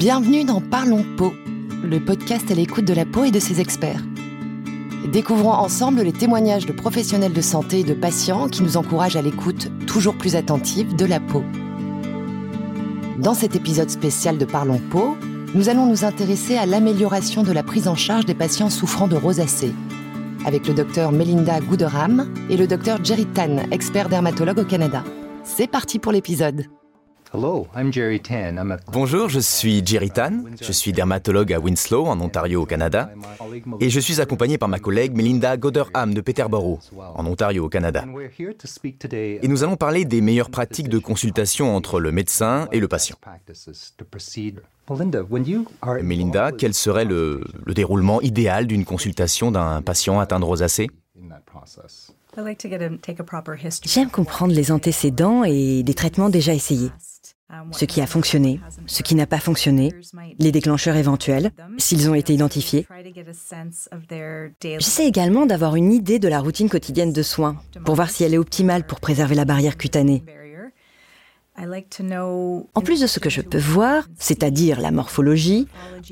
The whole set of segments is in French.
Bienvenue dans Parlons Peau, le podcast à l'écoute de la peau et de ses experts. Découvrons ensemble les témoignages de professionnels de santé et de patients qui nous encouragent à l'écoute toujours plus attentive de la peau. Dans cet épisode spécial de Parlons Peau, nous allons nous intéresser à l'amélioration de la prise en charge des patients souffrant de rosacée, avec le docteur Melinda Gooderham et le docteur Jerry Tan, expert dermatologue au Canada. C'est parti pour l'épisode. Bonjour, je suis Jerry Tan, je suis dermatologue à Winslow, en Ontario, au Canada, et je suis accompagné par ma collègue Melinda Goderham de Peterborough, en Ontario, au Canada. Et nous allons parler des meilleures pratiques de consultation entre le médecin et le patient. Melinda, quel serait le, le déroulement idéal d'une consultation d'un patient atteint de rosacée? J'aime comprendre les antécédents et les traitements déjà essayés. Ce qui a fonctionné, ce qui n'a pas fonctionné, les déclencheurs éventuels, s'ils ont été identifiés. J'essaie également d'avoir une idée de la routine quotidienne de soins pour voir si elle est optimale pour préserver la barrière cutanée. En plus de ce que je peux voir, c'est-à-dire la morphologie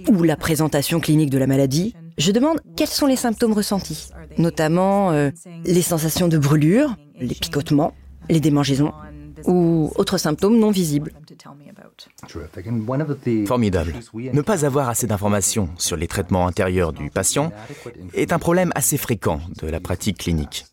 ou la présentation clinique de la maladie, je demande quels sont les symptômes ressentis, notamment euh, les sensations de brûlure, les picotements, les démangeaisons ou autres symptômes non visibles. Formidable. Ne pas avoir assez d'informations sur les traitements intérieurs du patient est un problème assez fréquent de la pratique clinique.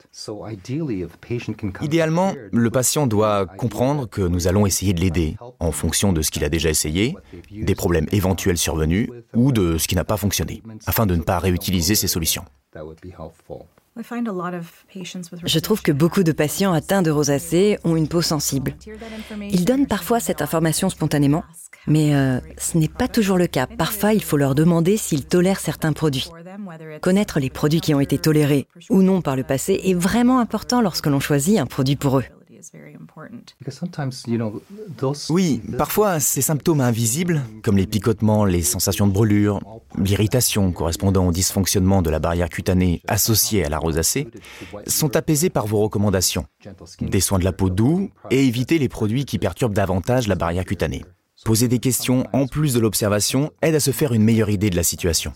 Idéalement, le patient doit comprendre que nous allons essayer de l'aider en fonction de ce qu'il a déjà essayé, des problèmes éventuels survenus ou de ce qui n'a pas fonctionné, afin de ne pas réutiliser ces solutions. Je trouve que beaucoup de patients atteints de rosacée ont une peau sensible. Ils donnent parfois cette information spontanément, mais euh, ce n'est pas toujours le cas. Parfois, il faut leur demander s'ils tolèrent certains produits. Connaître les produits qui ont été tolérés ou non par le passé est vraiment important lorsque l'on choisit un produit pour eux. Oui, parfois ces symptômes invisibles, comme les picotements, les sensations de brûlure, l'irritation correspondant au dysfonctionnement de la barrière cutanée associée à la rosacée, sont apaisés par vos recommandations. Des soins de la peau doux et éviter les produits qui perturbent davantage la barrière cutanée. Poser des questions en plus de l'observation aide à se faire une meilleure idée de la situation.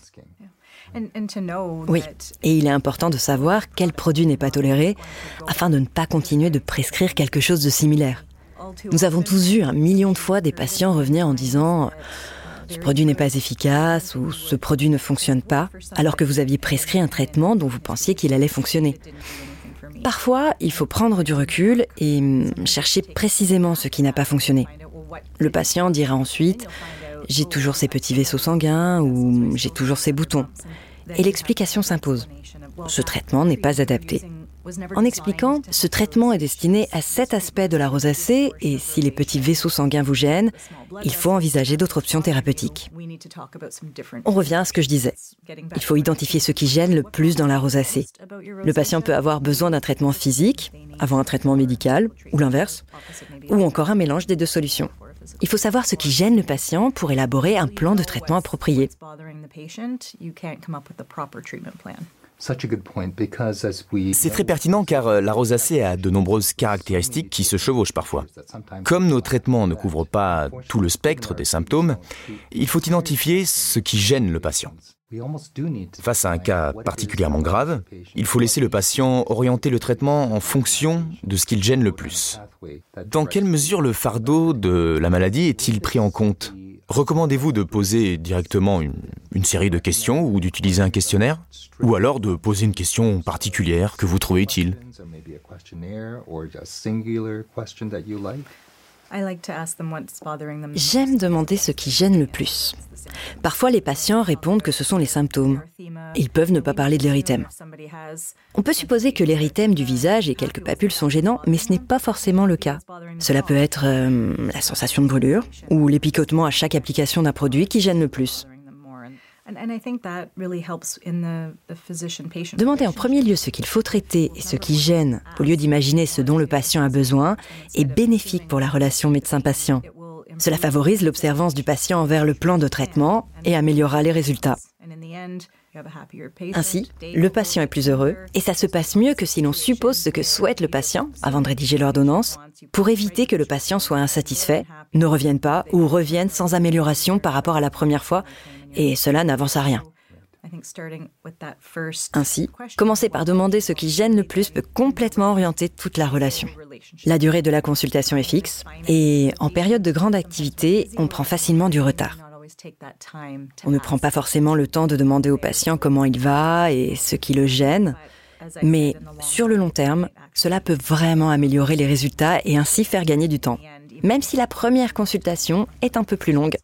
Oui, et il est important de savoir quel produit n'est pas toléré afin de ne pas continuer de prescrire quelque chose de similaire. Nous avons tous eu un million de fois des patients revenir en disant ce produit n'est pas efficace ou ce produit ne fonctionne pas, alors que vous aviez prescrit un traitement dont vous pensiez qu'il allait fonctionner. Parfois, il faut prendre du recul et hum, chercher précisément ce qui n'a pas fonctionné. Le patient dira ensuite j'ai toujours ces petits vaisseaux sanguins ou j'ai toujours ces boutons. Et l'explication s'impose. Ce traitement n'est pas adapté. En expliquant, ce traitement est destiné à cet aspect de la rosacée et si les petits vaisseaux sanguins vous gênent, il faut envisager d'autres options thérapeutiques. On revient à ce que je disais. Il faut identifier ce qui gêne le plus dans la rosacée. Le patient peut avoir besoin d'un traitement physique, avant un traitement médical, ou l'inverse, ou encore un mélange des deux solutions. Il faut savoir ce qui gêne le patient pour élaborer un plan de traitement approprié. C'est très pertinent car euh, la rosacée a de nombreuses caractéristiques qui se chevauchent parfois. Comme nos traitements ne couvrent pas tout le spectre des symptômes, il faut identifier ce qui gêne le patient. Face à un cas particulièrement grave, il faut laisser le patient orienter le traitement en fonction de ce qu'il gêne le plus. Dans quelle mesure le fardeau de la maladie est-il pris en compte Recommandez-vous de poser directement une, série de questions ou d'utiliser un questionnaire Ou alors de poser une question particulière que vous trouvez utile J'aime demander ce qui gêne le plus. Parfois, les patients répondent que ce sont les symptômes. Ils peuvent ne pas parler de l'érythème. On peut supposer que l'érythème du visage et quelques papules sont gênants, mais ce n'est pas forcément le cas. Cela peut être euh, la sensation de brûlure ou les picotements à chaque application d'un produit qui gênent le plus. Demander en premier lieu ce qu'il faut traiter et ce qui gêne, au lieu d'imaginer ce dont le patient a besoin, est bénéfique pour la relation médecin-patient. Cela favorise l'observance du patient envers le plan de traitement et améliorera les résultats. Ainsi, le patient est plus heureux et ça se passe mieux que si l'on suppose ce que souhaite le patient avant de rédiger l'ordonnance pour éviter que le patient soit insatisfait, ne revienne pas ou revienne sans amélioration par rapport à la première fois et cela n'avance à rien. Ainsi, commencer par demander ce qui gêne le plus peut complètement orienter toute la relation. La durée de la consultation est fixe et en période de grande activité, on prend facilement du retard. On ne prend pas forcément le temps de demander au patient comment il va et ce qui le gêne, mais sur le long terme, cela peut vraiment améliorer les résultats et ainsi faire gagner du temps, même si la première consultation est un peu plus longue.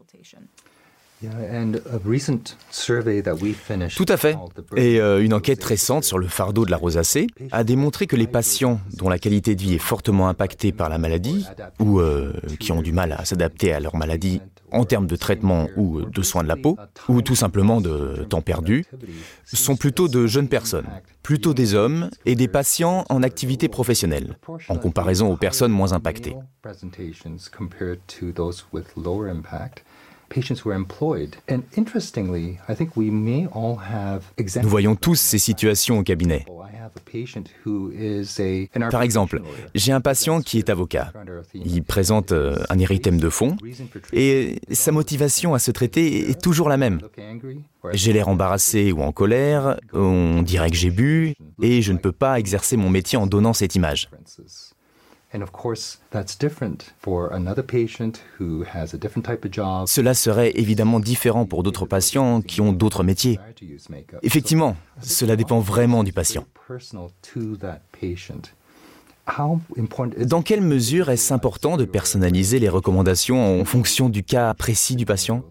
Tout à fait. Et euh, une enquête récente sur le fardeau de la rosacée a démontré que les patients dont la qualité de vie est fortement impactée par la maladie ou euh, qui ont du mal à s'adapter à leur maladie en termes de traitement ou de soins de la peau, ou tout simplement de temps perdu, sont plutôt de jeunes personnes, plutôt des hommes et des patients en activité professionnelle, en comparaison aux personnes moins impactées. Nous voyons tous ces situations au cabinet. Par exemple, j'ai un patient qui est avocat. Il présente euh, un érythème de fond et sa motivation à se traiter est toujours la même. J'ai l'air embarrassé ou en colère, on dirait que j'ai bu et je ne peux pas exercer mon métier en donnant cette image. Cela serait évidemment différent pour d'autres patients qui ont d'autres métiers. Effectivement, cela dépend vraiment du patient. Dans quelle mesure est-ce important de personnaliser les recommandations en fonction du cas précis du patient?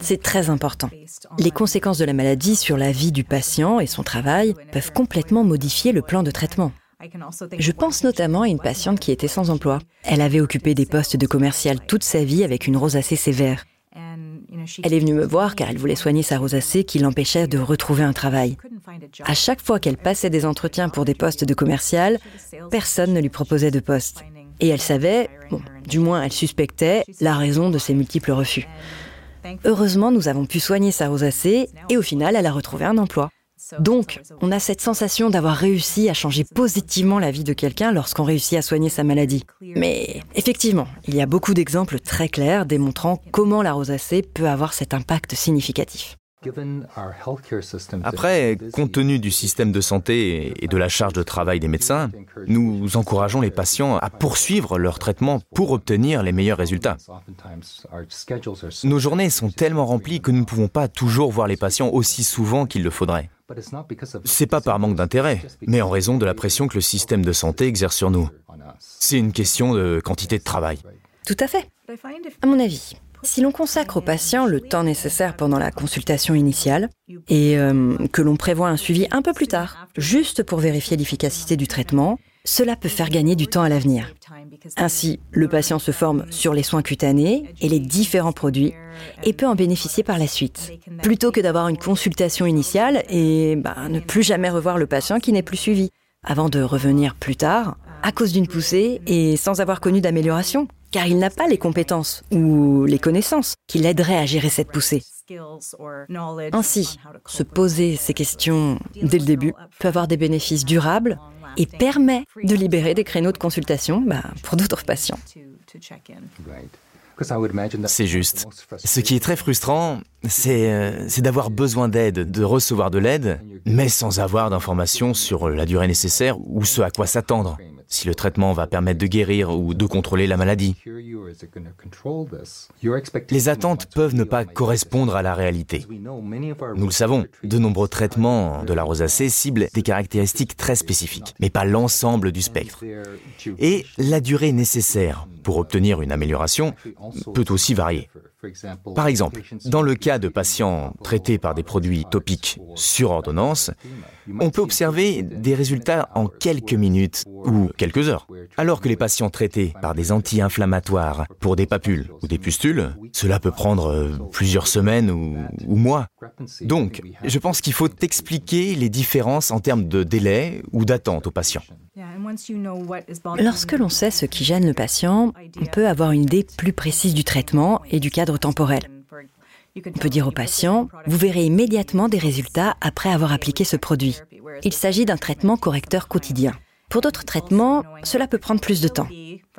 C'est très important. Les conséquences de la maladie sur la vie du patient et son travail peuvent complètement modifier le plan de traitement. Je pense notamment à une patiente qui était sans emploi. Elle avait occupé des postes de commercial toute sa vie avec une rosacée sévère. Elle est venue me voir car elle voulait soigner sa rosacée qui l'empêchait de retrouver un travail. À chaque fois qu'elle passait des entretiens pour des postes de commercial, personne ne lui proposait de poste. Et elle savait, du moins elle suspectait, la raison de ses multiples refus. Heureusement, nous avons pu soigner sa rosacée et au final, elle a retrouvé un emploi. Donc, on a cette sensation d'avoir réussi à changer positivement la vie de quelqu'un lorsqu'on réussit à soigner sa maladie. Mais effectivement, il y a beaucoup d'exemples très clairs démontrant comment la rosacée peut avoir cet impact significatif. Après, compte tenu du système de santé et de la charge de travail des médecins, nous encourageons les patients à poursuivre leur traitement pour obtenir les meilleurs résultats. Nos journées sont tellement remplies que nous ne pouvons pas toujours voir les patients aussi souvent qu'il le faudrait. C'est pas par manque d'intérêt, mais en raison de la pression que le système de santé exerce sur nous. C'est une question de quantité de travail. Tout à fait. À mon avis, si l'on consacre au patient le temps nécessaire pendant la consultation initiale et euh, que l'on prévoit un suivi un peu plus tard, juste pour vérifier l'efficacité du traitement, cela peut faire gagner du temps à l'avenir. Ainsi, le patient se forme sur les soins cutanés et les différents produits et peut en bénéficier par la suite, plutôt que d'avoir une consultation initiale et bah, ne plus jamais revoir le patient qui n'est plus suivi, avant de revenir plus tard à cause d'une poussée et sans avoir connu d'amélioration car il n'a pas les compétences ou les connaissances qui l'aideraient à gérer cette poussée. Ainsi, se poser ces questions dès le début peut avoir des bénéfices durables et permet de libérer des créneaux de consultation bah, pour d'autres patients. C'est juste. Ce qui est très frustrant, euh, c'est d'avoir besoin d'aide, de recevoir de l'aide, mais sans avoir d'informations sur la durée nécessaire ou ce à quoi s'attendre si le traitement va permettre de guérir ou de contrôler la maladie. Les attentes peuvent ne pas correspondre à la réalité. Nous le savons, de nombreux traitements de la rosacée ciblent des caractéristiques très spécifiques, mais pas l'ensemble du spectre. Et la durée nécessaire pour obtenir une amélioration peut aussi varier. Par exemple, dans le cas de patients traités par des produits topiques sur ordonnance, on peut observer des résultats en quelques minutes ou quelques heures. Alors que les patients traités par des anti-inflammatoires pour des papules ou des pustules, cela peut prendre euh, plusieurs semaines ou, ou mois. Donc, je pense qu'il faut expliquer les différences en termes de délai ou d'attente aux patients. Lorsque l'on sait ce qui gêne le patient, on peut avoir une idée plus précise du traitement et du cadre temporel. On peut dire au patient, vous verrez immédiatement des résultats après avoir appliqué ce produit. Il s'agit d'un traitement correcteur quotidien. Pour d'autres traitements, cela peut prendre plus de temps.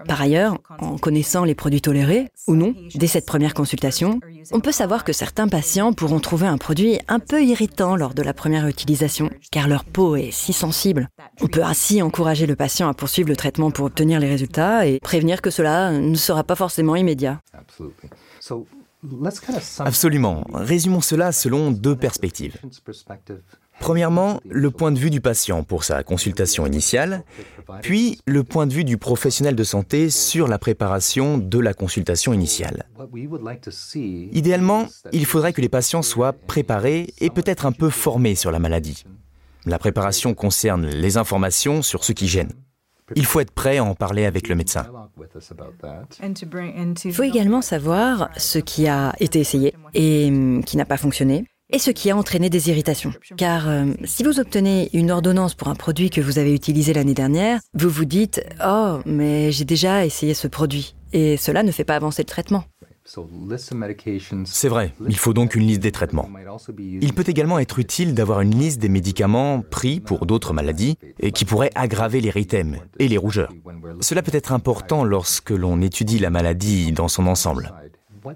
Par ailleurs, en connaissant les produits tolérés, ou non, dès cette première consultation, on peut savoir que certains patients pourront trouver un produit un peu irritant lors de la première utilisation, car leur peau est si sensible. On peut ainsi encourager le patient à poursuivre le traitement pour obtenir les résultats et prévenir que cela ne sera pas forcément immédiat. Absolument. Résumons cela selon deux perspectives. Premièrement, le point de vue du patient pour sa consultation initiale, puis le point de vue du professionnel de santé sur la préparation de la consultation initiale. Idéalement, il faudrait que les patients soient préparés et peut-être un peu formés sur la maladie. La préparation concerne les informations sur ce qui gêne. Il faut être prêt à en parler avec le médecin. Il faut également savoir ce qui a été essayé et hum, qui n'a pas fonctionné et ce qui a entraîné des irritations. Car euh, si vous obtenez une ordonnance pour un produit que vous avez utilisé l'année dernière, vous vous dites ⁇ Oh, mais j'ai déjà essayé ce produit ⁇ et cela ne fait pas avancer le traitement. C'est vrai, il faut donc une liste des traitements. Il peut également être utile d'avoir une liste des médicaments pris pour d'autres maladies et qui pourraient aggraver l'érythème et les rougeurs. Cela peut être important lorsque l'on étudie la maladie dans son ensemble.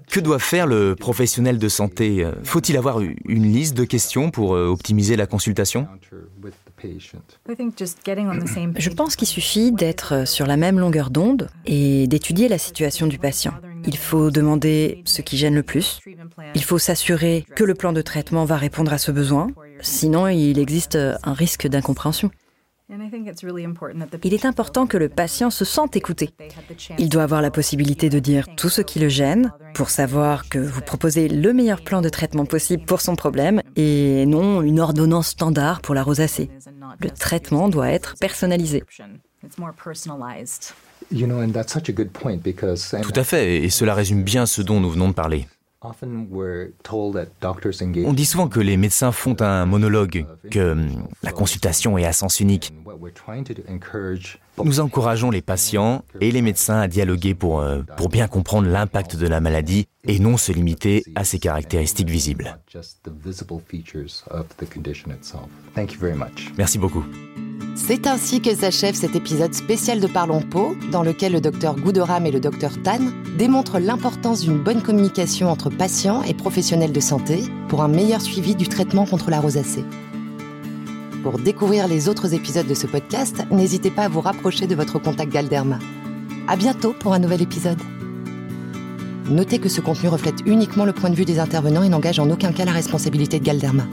Que doit faire le professionnel de santé? Faut-il avoir une liste de questions pour euh, optimiser la consultation? Je pense qu'il suffit d'être sur la même longueur d'onde et d'étudier la situation du patient. Il faut demander ce qui gêne le plus. Il faut s'assurer que le plan de traitement va répondre à ce besoin. Sinon, il existe un risque d'incompréhension. Il est important que le patient se sente écouté. Il doit avoir la possibilité de dire tout ce qui le gêne pour savoir que vous proposez le meilleur plan de traitement possible pour son problème et non une ordonnance standard pour la rosacée. Le traitement doit être personnalisé. Tout à fait, et cela résume bien ce dont nous venons de parler. On dit souvent que les médecins font un monologue, que hum, la consultation est à sens unique. Nous encourageons les patients et les médecins à dialoguer pour, euh, pour bien comprendre l'impact de la maladie et non se limiter à ses caractéristiques visibles. Merci beaucoup. C'est ainsi que s'achève cet épisode spécial de Parlons Peau, dans lequel le docteur Gouderam et le docteur Tan démontrent l'importance d'une bonne communication entre patients et professionnels de santé pour un meilleur suivi du traitement contre la rosacée. Pour découvrir les autres épisodes de ce podcast, n'hésitez pas à vous rapprocher de votre contact Galderma. À bientôt pour un nouvel épisode. Notez que ce contenu reflète uniquement le point de vue des intervenants et n'engage en aucun cas la responsabilité de Galderma.